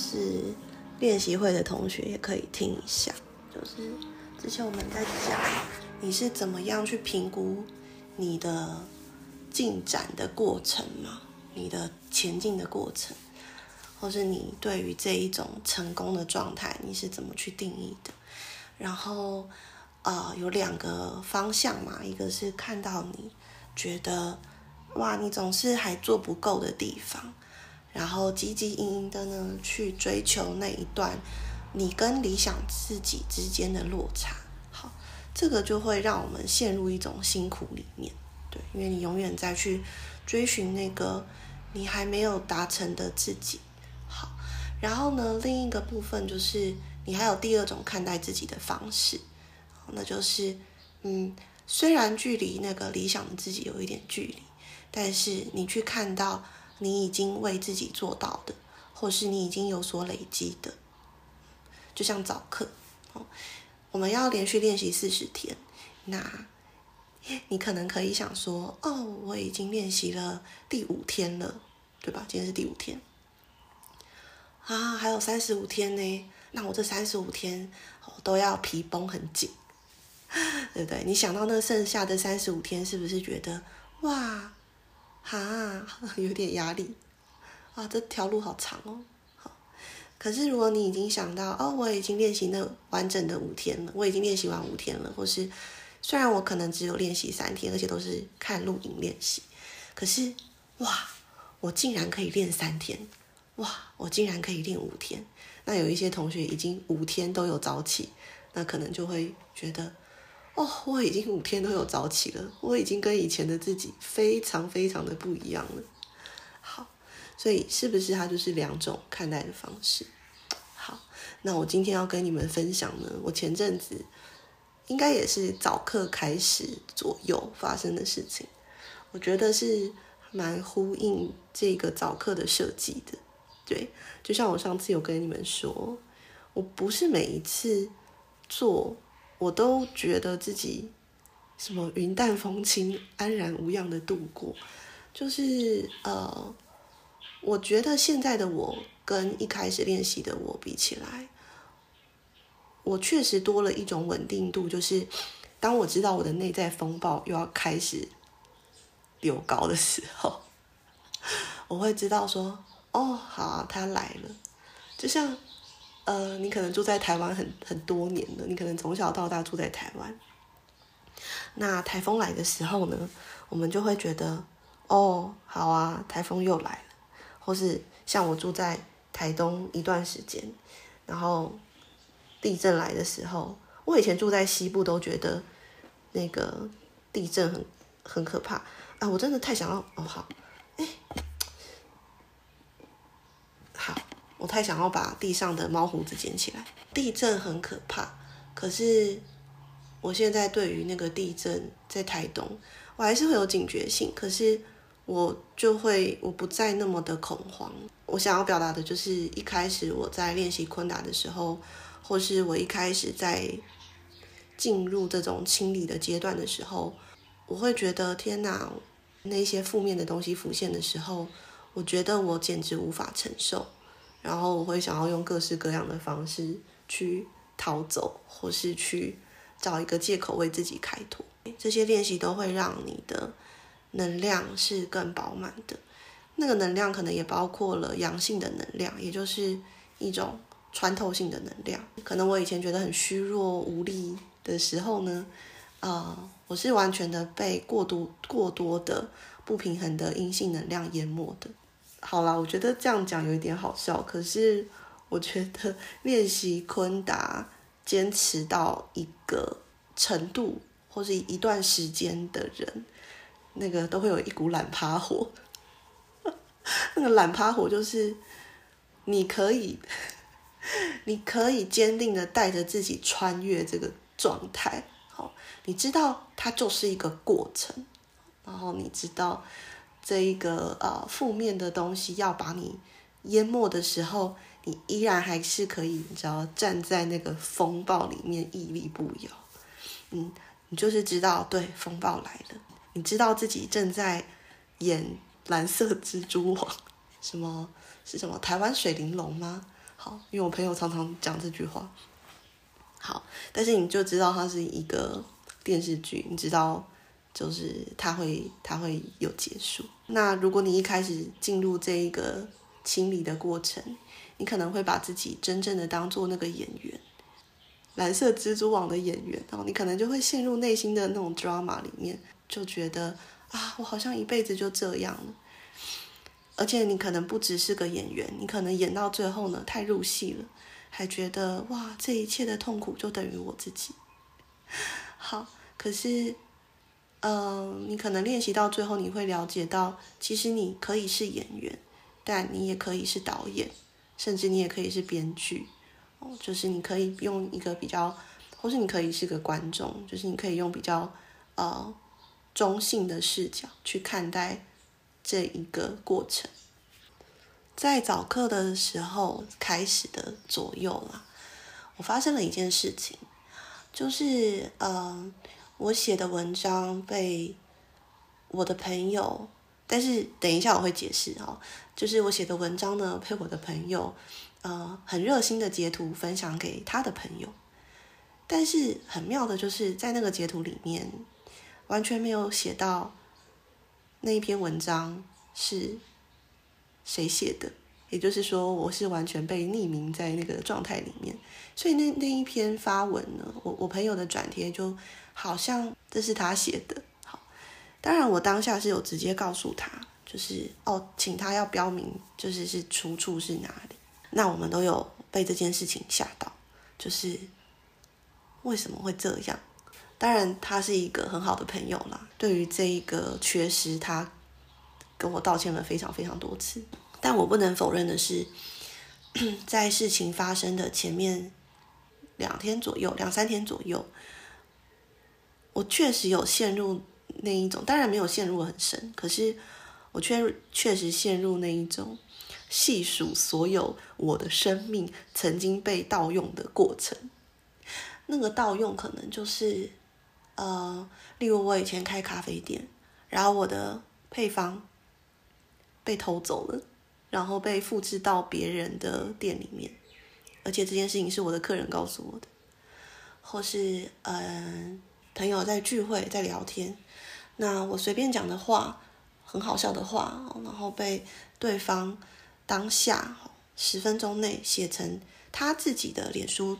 是练习会的同学也可以听一下。就是之前我们在讲你是怎么样去评估你的进展的过程嘛，你的前进的过程，或是你对于这一种成功的状态，你是怎么去定义的？然后。呃，有两个方向嘛，一个是看到你觉得哇，你总是还做不够的地方，然后汲汲营营的呢去追求那一段你跟理想自己之间的落差。好，这个就会让我们陷入一种辛苦里面，对，因为你永远在去追寻那个你还没有达成的自己。好，然后呢，另一个部分就是你还有第二种看待自己的方式。那就是，嗯，虽然距离那个理想的自己有一点距离，但是你去看到你已经为自己做到的，或是你已经有所累积的，就像早课，哦，我们要连续练习四十天，那你可能可以想说，哦，我已经练习了第五天了，对吧？今天是第五天，啊，还有三十五天呢，那我这三十五天都要皮绷很紧。对不对？你想到那剩下的三十五天，是不是觉得哇，哈，有点压力啊？这条路好长哦。好，可是如果你已经想到哦，我已经练习那完整的五天了，我已经练习完五天了，或是虽然我可能只有练习三天，而且都是看录影练习，可是哇，我竟然可以练三天，哇，我竟然可以练五天。那有一些同学已经五天都有早起，那可能就会觉得。哦，我已经五天都有早起了，我已经跟以前的自己非常非常的不一样了。好，所以是不是它就是两种看待的方式？好，那我今天要跟你们分享呢，我前阵子应该也是早课开始左右发生的事情，我觉得是蛮呼应这个早课的设计的。对，就像我上次有跟你们说，我不是每一次做。我都觉得自己什么云淡风轻、安然无恙的度过，就是呃，我觉得现在的我跟一开始练习的我比起来，我确实多了一种稳定度。就是当我知道我的内在风暴又要开始流高的时候，我会知道说，哦，好啊，它来了，就像。呃，你可能住在台湾很很多年了，你可能从小到大住在台湾。那台风来的时候呢，我们就会觉得，哦，好啊，台风又来了。或是像我住在台东一段时间，然后地震来的时候，我以前住在西部都觉得那个地震很很可怕啊，我真的太想要，哦，好，哎。我太想要把地上的猫胡子捡起来。地震很可怕，可是我现在对于那个地震在台东，我还是会有警觉性。可是我就会，我不再那么的恐慌。我想要表达的就是，一开始我在练习昆达的时候，或是我一开始在进入这种清理的阶段的时候，我会觉得天哪，那些负面的东西浮现的时候，我觉得我简直无法承受。然后我会想要用各式各样的方式去逃走，或是去找一个借口为自己开脱。这些练习都会让你的能量是更饱满的。那个能量可能也包括了阳性的能量，也就是一种穿透性的能量。可能我以前觉得很虚弱无力的时候呢，呃，我是完全的被过多过多的不平衡的阴性能量淹没的。好啦，我觉得这样讲有一点好笑，可是我觉得练习昆达坚持到一个程度或是一段时间的人，那个都会有一股懒趴火。那个懒趴火就是你可以，你可以坚定的带着自己穿越这个状态。好，你知道它就是一个过程，然后你知道。这一个呃负面的东西要把你淹没的时候，你依然还是可以，你知道站在那个风暴里面屹立不摇。嗯，你就是知道，对，风暴来了，你知道自己正在演蓝色蜘蛛网，什么是什么台湾水玲珑吗？好，因为我朋友常常讲这句话。好，但是你就知道它是一个电视剧，你知道就是它会它会有结束。那如果你一开始进入这一个清理的过程，你可能会把自己真正的当做那个演员，蓝色蜘蛛网的演员，然后你可能就会陷入内心的那种 drama 里面，就觉得啊，我好像一辈子就这样了。而且你可能不只是个演员，你可能演到最后呢，太入戏了，还觉得哇，这一切的痛苦就等于我自己。好，可是，呃，你可能练习到最后，你会了解到，其实你可以是演员，但你也可以是导演，甚至你也可以是编剧。哦，就是你可以用一个比较，或是你可以是个观众，就是你可以用比较呃中性的视角去看待。这一个过程，在早课的时候开始的左右啦，我发生了一件事情，就是呃，我写的文章被我的朋友，但是等一下我会解释哦，就是我写的文章呢，被我的朋友呃很热心的截图分享给他的朋友，但是很妙的就是在那个截图里面完全没有写到。那一篇文章是谁写的？也就是说，我是完全被匿名在那个状态里面，所以那那一篇发文呢，我我朋友的转贴就好像这是他写的。好，当然我当下是有直接告诉他，就是哦，请他要标明，就是是出处是哪里。那我们都有被这件事情吓到，就是为什么会这样？当然，他是一个很好的朋友啦。对于这一个缺失，他跟我道歉了非常非常多次。但我不能否认的是，在事情发生的前面两天左右、两三天左右，我确实有陷入那一种，当然没有陷入很深，可是我确确实陷入那一种细数所有我的生命曾经被盗用的过程。那个盗用可能就是。呃，例如我以前开咖啡店，然后我的配方被偷走了，然后被复制到别人的店里面，而且这件事情是我的客人告诉我的，或是嗯、朋友在聚会在聊天，那我随便讲的话，很好笑的话，然后被对方当下十分钟内写成他自己的脸书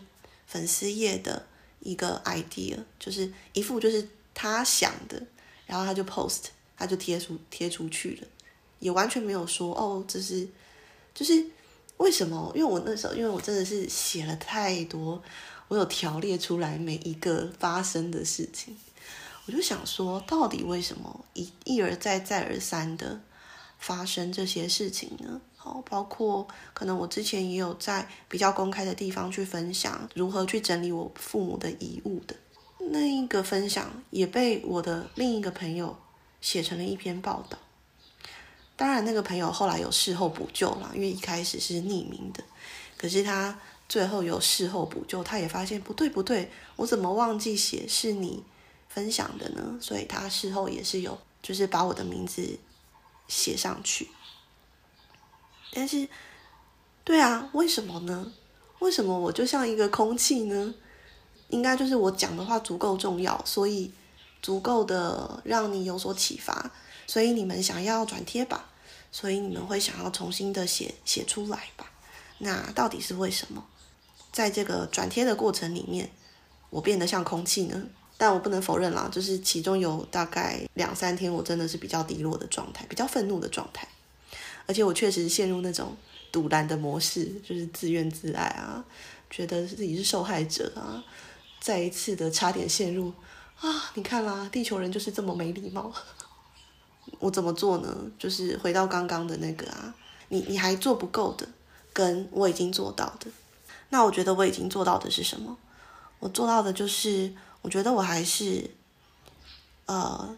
粉丝页的。一个 idea 就是一副就是他想的，然后他就 post，他就贴出贴出去了，也完全没有说哦，这是就是为什么？因为我那时候，因为我真的是写了太多，我有条列出来每一个发生的事情，我就想说，到底为什么一一而再再而三的发生这些事情呢？好，包括可能我之前也有在比较公开的地方去分享如何去整理我父母的遗物的那一个分享，也被我的另一个朋友写成了一篇报道。当然，那个朋友后来有事后补救了，因为一开始是匿名的，可是他最后有事后补救，他也发现不对不对，我怎么忘记写是你分享的呢？所以他事后也是有，就是把我的名字写上去。但是，对啊，为什么呢？为什么我就像一个空气呢？应该就是我讲的话足够重要，所以足够的让你有所启发，所以你们想要转贴吧，所以你们会想要重新的写写出来吧？那到底是为什么？在这个转贴的过程里面，我变得像空气呢？但我不能否认啦，就是其中有大概两三天，我真的是比较低落的状态，比较愤怒的状态。而且我确实陷入那种赌烂的模式，就是自怨自艾啊，觉得自己是受害者啊，再一次的差点陷入啊，你看啦，地球人就是这么没礼貌。我怎么做呢？就是回到刚刚的那个啊，你你还做不够的，跟我已经做到的。那我觉得我已经做到的是什么？我做到的就是，我觉得我还是呃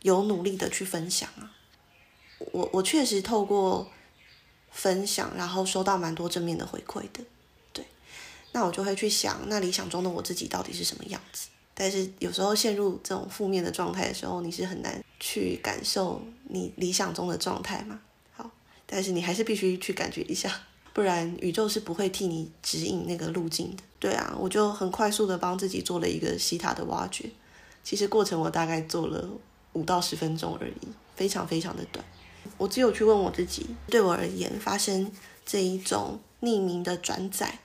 有努力的去分享啊。我我确实透过分享，然后收到蛮多正面的回馈的，对。那我就会去想，那理想中的我自己到底是什么样子？但是有时候陷入这种负面的状态的时候，你是很难去感受你理想中的状态嘛。好，但是你还是必须去感觉一下，不然宇宙是不会替你指引那个路径的。对啊，我就很快速的帮自己做了一个西塔的挖掘，其实过程我大概做了五到十分钟而已，非常非常的短。我只有去问我自己，对我而言，发生这一种匿名的转载，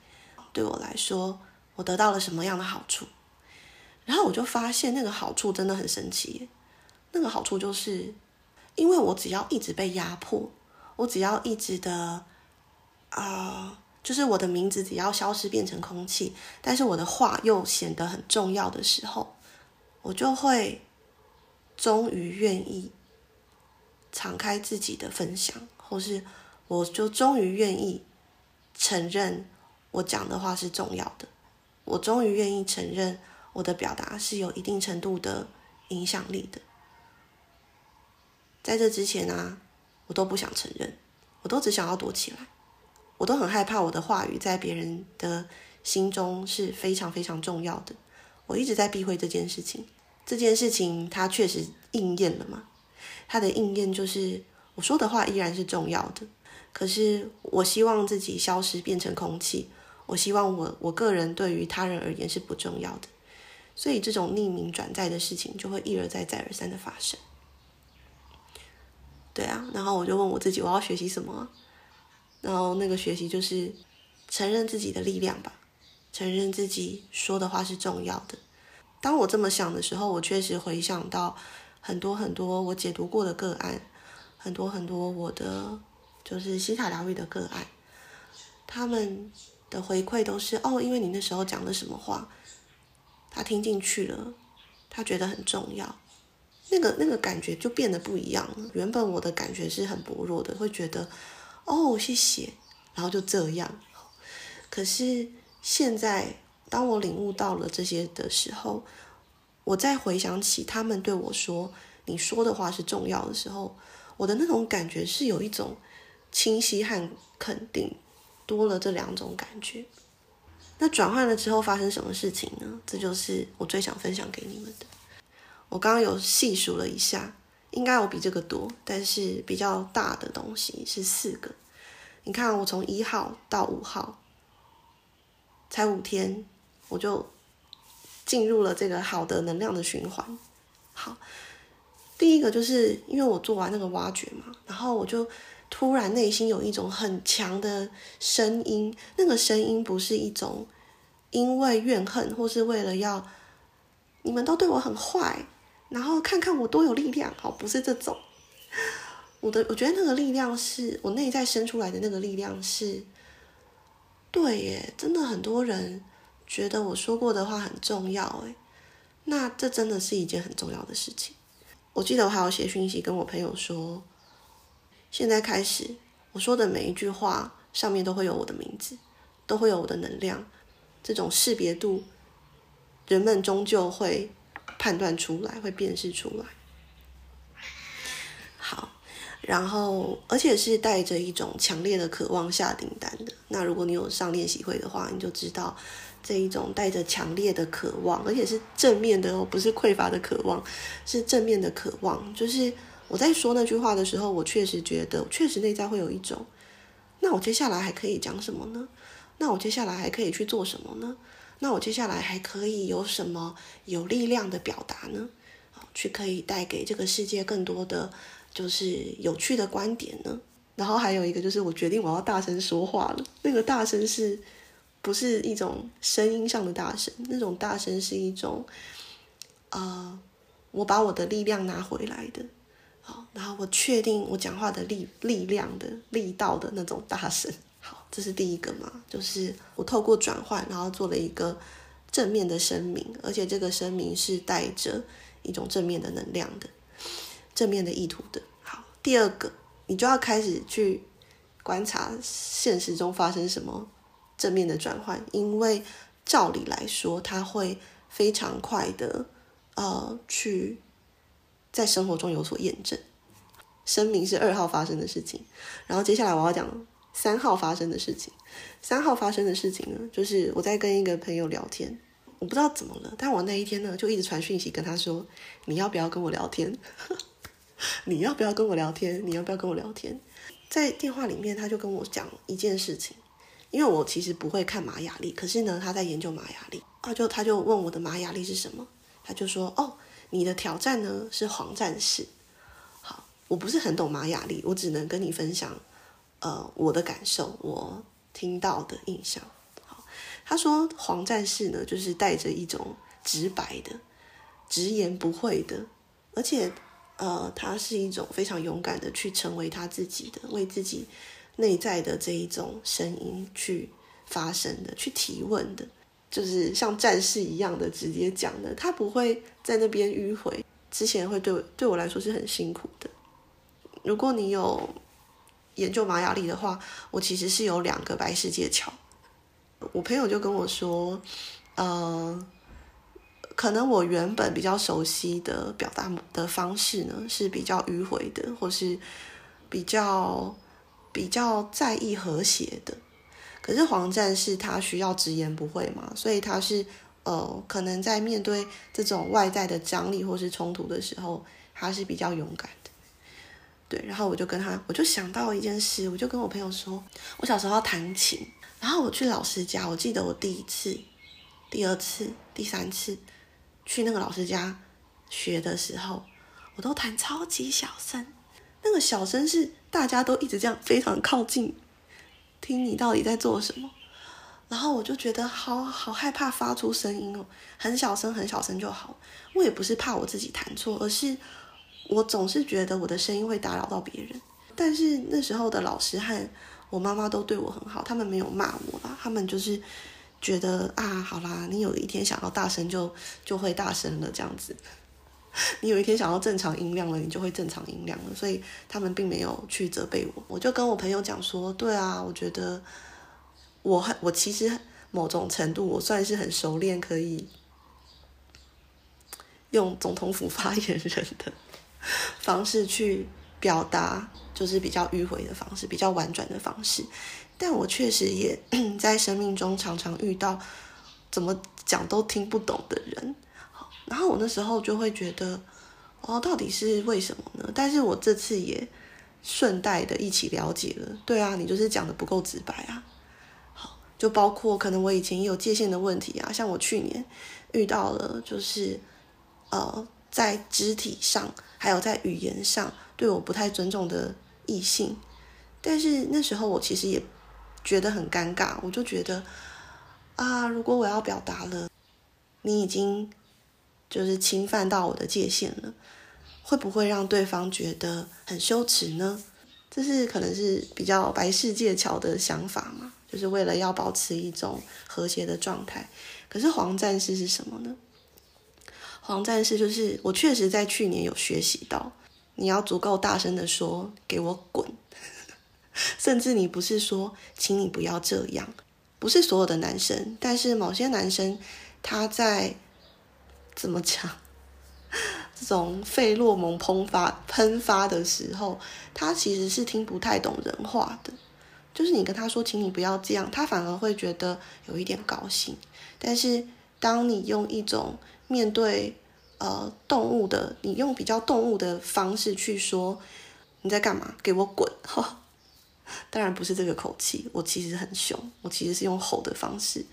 对我来说，我得到了什么样的好处？然后我就发现那个好处真的很神奇。那个好处就是，因为我只要一直被压迫，我只要一直的啊、就是我的名字只要消失变成空气，但是我的话又显得很重要的时候，我就会终于愿意敞开自己的分享，或是我就终于愿意承认我讲的话是重要的，我终于愿意承认。我的表达是有一定程度的影响力的，在这之前啊，我都不想承认，我都只想要躲起来，我都很害怕我的话语在别人的心中是非常非常重要的，我一直在避讳这件事情。这件事情它确实应验了嘛？它的应验就是我说的话依然是重要的，可是我希望自己消失变成空气，我希望我我个人对于他人而言是不重要的。所以这种匿名转载的事情就会一而再、再而三的发生。对啊，然后我就问我自己，我要学习什么？然后那个学习就是承认自己的力量吧，承认自己说的话是重要的。当我这么想的时候，我确实回想到很多很多我解读过的个案，很多很多我的就是西塔疗愈的个案，他们的回馈都是哦，因为你那时候讲了什么话。他听进去了，他觉得很重要，那个那个感觉就变得不一样了。原本我的感觉是很薄弱的，会觉得哦，谢谢，然后就这样。可是现在，当我领悟到了这些的时候，我再回想起他们对我说“你说的话是重要的”时候，我的那种感觉是有一种清晰和肯定，多了这两种感觉。那转换了之后发生什么事情呢？这就是我最想分享给你们的。我刚刚有细数了一下，应该有比这个多，但是比较大的东西是四个。你看，我从一号到五号，才五天，我就进入了这个好的能量的循环。好，第一个就是因为我做完那个挖掘嘛，然后我就。突然内心有一种很强的声音，那个声音不是一种因为怨恨，或是为了要你们都对我很坏，然后看看我多有力量，好，不是这种。我的我觉得那个力量是我内在生出来的那个力量是，对耶，真的很多人觉得我说过的话很重要，哎，那这真的是一件很重要的事情。我记得我还要写讯息跟我朋友说。现在开始，我说的每一句话上面都会有我的名字，都会有我的能量，这种识别度，人们终究会判断出来，会辨识出来。好，然后而且是带着一种强烈的渴望下订单的。那如果你有上练习会的话，你就知道这一种带着强烈的渴望，而且是正面的哦，不是匮乏的渴望，是正面的渴望，就是。我在说那句话的时候，我确实觉得，确实内在会有一种，那我接下来还可以讲什么呢？那我接下来还可以去做什么呢？那我接下来还可以有什么有力量的表达呢？去可以带给这个世界更多的就是有趣的观点呢？然后还有一个就是，我决定我要大声说话了。那个大声是不是一种声音上的大声？那种大声是一种，呃，我把我的力量拿回来的。好，然后我确定我讲话的力力量的力道的那种大声。这是第一个嘛，就是我透过转换，然后做了一个正面的声明，而且这个声明是带着一种正面的能量的，正面的意图的。好，第二个，你就要开始去观察现实中发生什么正面的转换，因为照理来说，它会非常快的呃去。在生活中有所验证，声明是二号发生的事情，然后接下来我要讲三号发生的事情。三号发生的事情呢，就是我在跟一个朋友聊天，我不知道怎么了，但我那一天呢就一直传讯息跟他说：“你要不要跟我聊天？” 你要不要跟我聊天？你要不要跟我聊天？在电话里面，他就跟我讲一件事情，因为我其实不会看玛雅历，可是呢，他在研究玛雅历啊，就他就问我的玛雅历是什么，他就说：“哦，你的挑战呢是黄战士。”好，我不是很懂玛雅历，我只能跟你分享，呃，我的感受，我听到的印象。好，他说黄战士呢，就是带着一种直白的、直言不讳的，而且。呃，他是一种非常勇敢的去成为他自己的，为自己内在的这一种声音去发声的，去提问的，就是像战士一样的直接讲的，他不会在那边迂回。之前会对我对我来说是很辛苦的。如果你有研究玛雅历的话，我其实是有两个白世界桥。我朋友就跟我说，呃。可能我原本比较熟悉的表达的方式呢，是比较迂回的，或是比较比较在意和谐的。可是黄战士他需要直言不讳嘛，所以他是呃，可能在面对这种外在的张力或是冲突的时候，他是比较勇敢。对，然后我就跟他，我就想到一件事，我就跟我朋友说，我小时候要弹琴，然后我去老师家，我记得我第一次、第二次、第三次。去那个老师家学的时候，我都弹超级小声，那个小声是大家都一直这样非常靠近，听你到底在做什么，然后我就觉得好好害怕发出声音哦，很小声很小声就好。我也不是怕我自己弹错，而是我总是觉得我的声音会打扰到别人。但是那时候的老师和我妈妈都对我很好，他们没有骂我吧，他们就是。觉得啊，好啦，你有一天想要大声就就会大声了，这样子。你有一天想要正常音量了，你就会正常音量了。所以他们并没有去责备我。我就跟我朋友讲说，对啊，我觉得我很，我其实某种程度我算是很熟练，可以用总统府发言人的方式去表达，就是比较迂回的方式，比较婉转的方式。但我确实也 在生命中常常遇到怎么讲都听不懂的人，然后我那时候就会觉得，哦，到底是为什么呢？但是我这次也顺带的一起了解了，对啊，你就是讲的不够直白啊。好，就包括可能我以前也有界限的问题啊，像我去年遇到了，就是呃，在肢体上还有在语言上对我不太尊重的异性，但是那时候我其实也。觉得很尴尬，我就觉得啊，如果我要表达了，你已经就是侵犯到我的界限了，会不会让对方觉得很羞耻呢？这是可能是比较白世界桥的想法嘛，就是为了要保持一种和谐的状态。可是黄战士是什么呢？黄战士就是我确实在去年有学习到，你要足够大声的说，给我滚。甚至你不是说，请你不要这样，不是所有的男生，但是某些男生，他在怎么讲，这种费洛蒙喷发喷发的时候，他其实是听不太懂人话的。就是你跟他说，请你不要这样，他反而会觉得有一点高兴。但是当你用一种面对呃动物的，你用比较动物的方式去说，你在干嘛？给我滚！当然不是这个口气，我其实很凶，我其实是用吼的方式，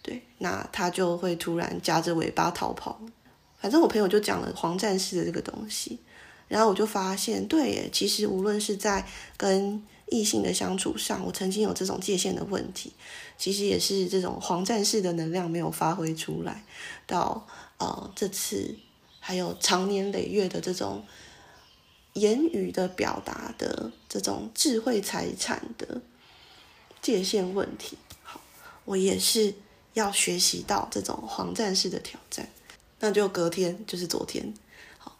对，那他就会突然夹着尾巴逃跑。反正我朋友就讲了黄战士的这个东西，然后我就发现，对，其实无论是在跟异性的相处上，我曾经有这种界限的问题，其实也是这种黄战士的能量没有发挥出来，到呃这次还有长年累月的这种。言语的表达的这种智慧财产的界限问题，好，我也是要学习到这种黄战士的挑战。那就隔天，就是昨天，好，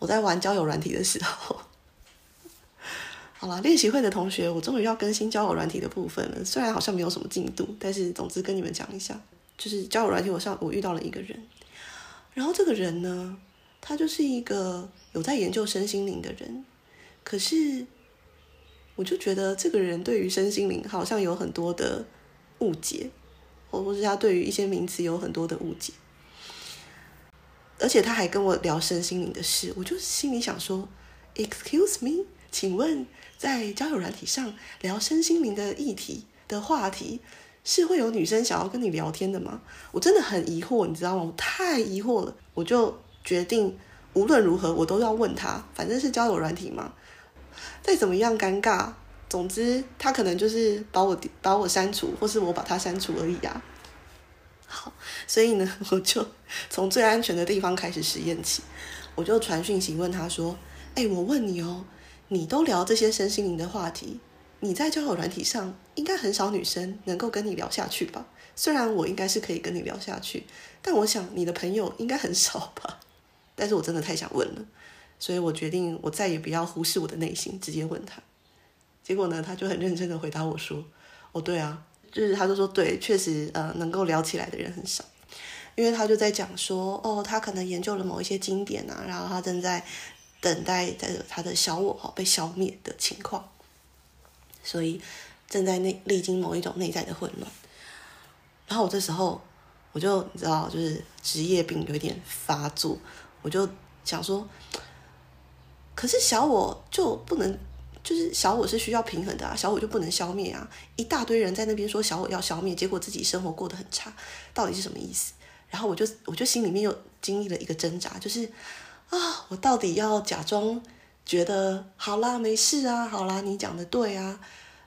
我在玩交友软体的时候，好了，练习会的同学，我终于要更新交友软体的部分了。虽然好像没有什么进度，但是总之跟你们讲一下，就是交友软体，我上我遇到了一个人，然后这个人呢，他就是一个。有在研究身心灵的人，可是我就觉得这个人对于身心灵好像有很多的误解，或或是他对于一些名词有很多的误解，而且他还跟我聊身心灵的事，我就心里想说，，Excuse me，请问在交友软体上聊身心灵的议题的话题，是会有女生想要跟你聊天的吗？我真的很疑惑，你知道吗？我太疑惑了，我就决定无论如何我都要问他，反正是交友软体嘛，再怎么样尴尬，总之他可能就是把我把我删除，或是我把他删除而已啊。好，所以呢，我就从最安全的地方开始实验起，我就传讯息问他说：“哎，我问你哦，你都聊这些身心灵的话题？”你在交友软体上应该很少女生能够跟你聊下去吧？虽然我应该是可以跟你聊下去，但我想你的朋友应该很少吧？但是我真的太想问了，所以我决定我再也不要忽视我的内心，直接问他。结果呢，他就很认真的回答我说：“哦，对啊，就是他就说对，确实呃能够聊起来的人很少，因为他就在讲说哦，他可能研究了某一些经典啊，然后他正在等待在他的小我哈被消灭的情况。”所以正在内历经某一种内在的混乱，然后我这时候我就你知道，就是职业病有点发作，我就想说，可是小我就不能，就是小我是需要平衡的啊，小我就不能消灭啊！一大堆人在那边说小我要消灭，结果自己生活过得很差，到底是什么意思？然后我就我就心里面又经历了一个挣扎，就是啊，我到底要假装？觉得好啦，没事啊，好啦，你讲的对啊，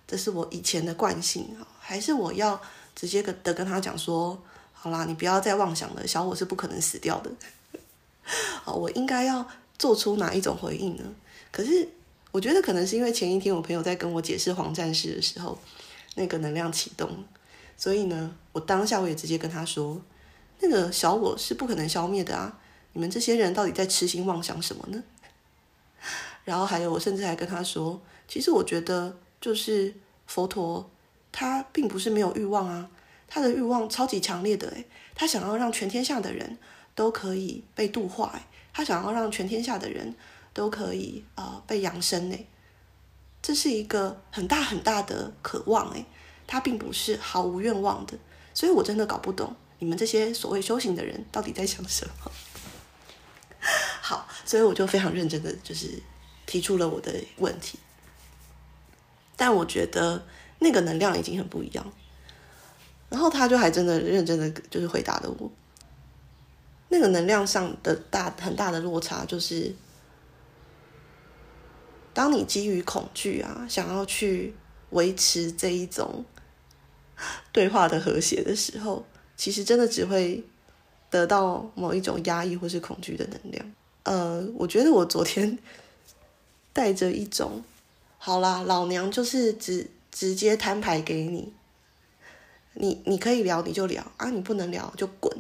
这是我以前的惯性啊，还是我要直接跟的跟他讲说，好啦，你不要再妄想了，小我是不可能死掉的。好，我应该要做出哪一种回应呢？可是我觉得可能是因为前一天我朋友在跟我解释黄战士的时候，那个能量启动，所以呢，我当下我也直接跟他说，那个小我是不可能消灭的啊，你们这些人到底在痴心妄想什么呢？然后还有，我甚至还跟他说，其实我觉得，就是佛陀，他并不是没有欲望啊，他的欲望超级强烈的，诶，他想要让全天下的人都可以被度化，诶，他想要让全天下的人都可以啊、被扬升，诶，这是一个很大很大的渴望，诶，他并不是毫无愿望的，所以我真的搞不懂你们这些所谓修行的人到底在想什么。好，所以我就非常认真的就是。提出了我的问题，但我觉得那个能量已经很不一样。然后他就还真的认真的就是回答了我，那个能量上的大很大的落差就是，当你基于恐惧啊，想要去维持这一种对话的和谐的时候，其实真的只会得到某一种压抑或是恐惧的能量。呃，我觉得我昨天。带着一种，好啦，老娘就是直直接摊牌给你，你你可以聊你就聊啊，你不能聊就滚。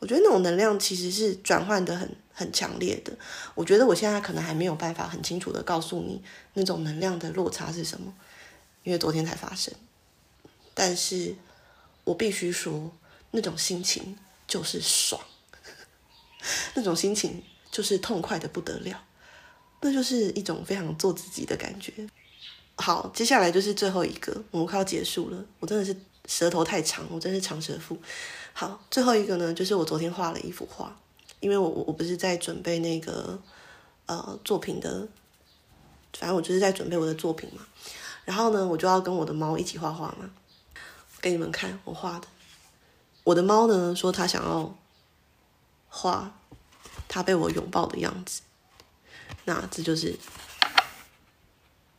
我觉得那种能量其实是转换的很很强烈的。我觉得我现在可能还没有办法很清楚的告诉你那种能量的落差是什么，因为昨天才发生。但是我必须说，那种心情就是爽，那种心情就是痛快的不得了。那就是一种非常做自己的感觉。好，接下来就是最后一个，我们快要结束了。我真的是舌头太长，我真是长舌妇。好，最后一个呢，就是我昨天画了一幅画，因为我我不是在准备那个呃作品的，反正我就是在准备我的作品嘛。然后呢，我就要跟我的猫一起画画嘛。给你们看我画的，我的猫呢说它想要画他被我拥抱的样子。那这就是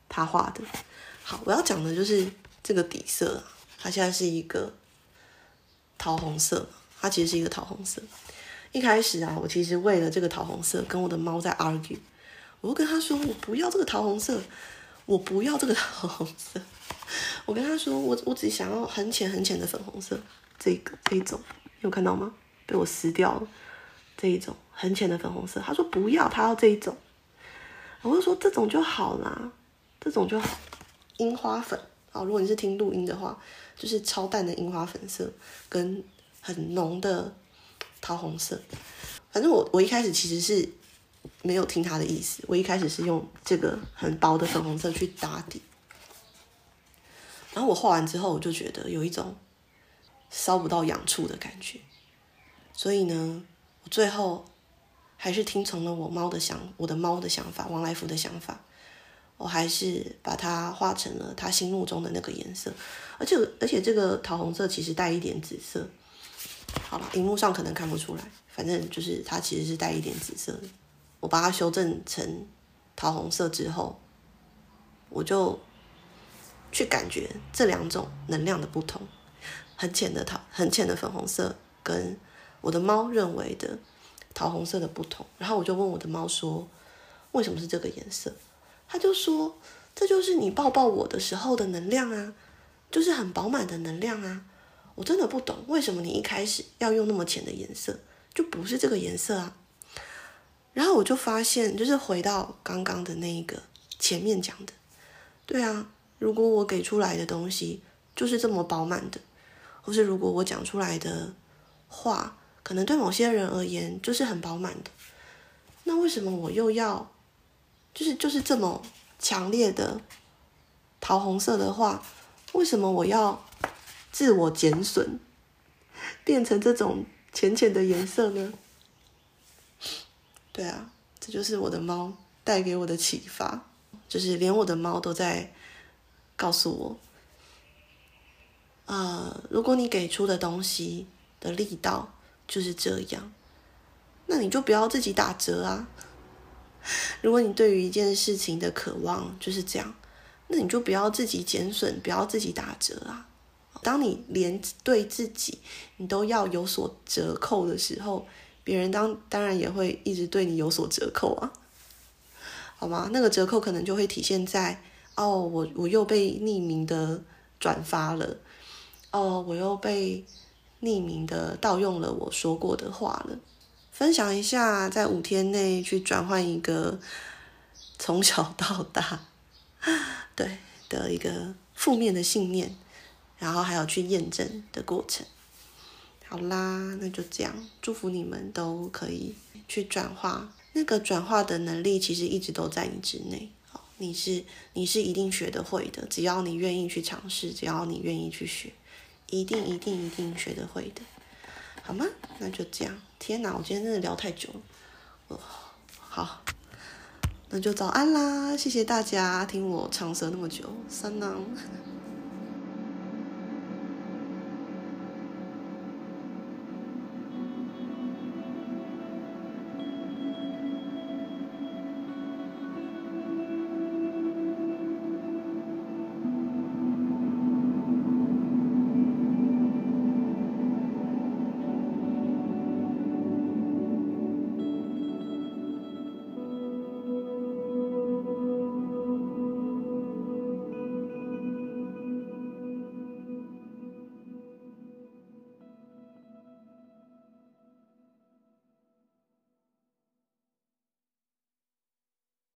他画的。好，我要讲的就是这个底色，它现在是一个桃红色，它其实是一个桃红色。一开始啊，我其实为了这个桃红色跟我的猫在 argue，我就跟他说，我不要这个桃红色，我不要这个桃红色。我跟他说，我我只想要很浅很浅的粉红色，这个这一种，有看到吗？被我撕掉了，这一种很浅的粉红色。他说不要，他要这一种。我就说这种就好啦，这种就好，樱花粉啊。如果你是听录音的话，就是超淡的樱花粉色跟很浓的桃红色。反正我我一开始其实是没有听他的意思，我一开始是用这个很薄的粉红色去打底。然后我画完之后，我就觉得有一种烧不到痒处的感觉，所以呢，最后还是听从了我猫的想我的猫的想法，王来福的想法，我还是把它画成了他心目中的那个颜色。而且而且这个桃红色其实带一点紫色。好了，荧幕上可能看不出来，反正就是它其实是带一点紫色的。我把它修正成桃红色之后，我就去感觉这两种能量的不同。很浅的桃，很浅的粉红色，跟我的猫认为的桃红色的不同。然后我就问我的猫说：“为什么是这个颜色？”它就说：“这就是你抱抱我的时候的能量啊，就是很饱满的能量啊。”我真的不懂为什么你一开始要用那么浅的颜色，就不是这个颜色啊。然后我就发现，就是回到刚刚的那一个前面讲的，对啊，如果我给出来的东西就是这么饱满的。或是如果我讲出来的话，可能对某些人而言就是很饱满的，那为什么我又要，就是就是这么强烈的桃红色的话，为什么我要自我减损，变成这种浅浅的颜色呢？对啊，这就是我的猫带给我的启发，就是连我的猫都在告诉我。呃，如果你给出的东西的力道就是这样，那你就不要自己打折啊。如果你对于一件事情的渴望就是这样，那你就不要自己减损，不要自己打折啊。当你连对自己你都要有所折扣的时候，别人当当然也会一直对你有所折扣啊，好吗？那个折扣可能就会体现在哦，我我又被匿名的转发了。哦，我又被匿名的盗用了我说过的话了。分享一下，在五天内去转换一个从小到大 对的一个负面的信念，然后还有去验证的过程。好啦，那就这样，祝福你们都可以去转化。那个转化的能力其实一直都在你之内。你是你是一定学得会的，只要你愿意去尝试，只要你愿意去学。一定一定一定学得会的，好吗？那就这样。天哪，我今天真的聊太久了。哦，好，那就早安啦！谢谢大家听我长舌那么久，三郎。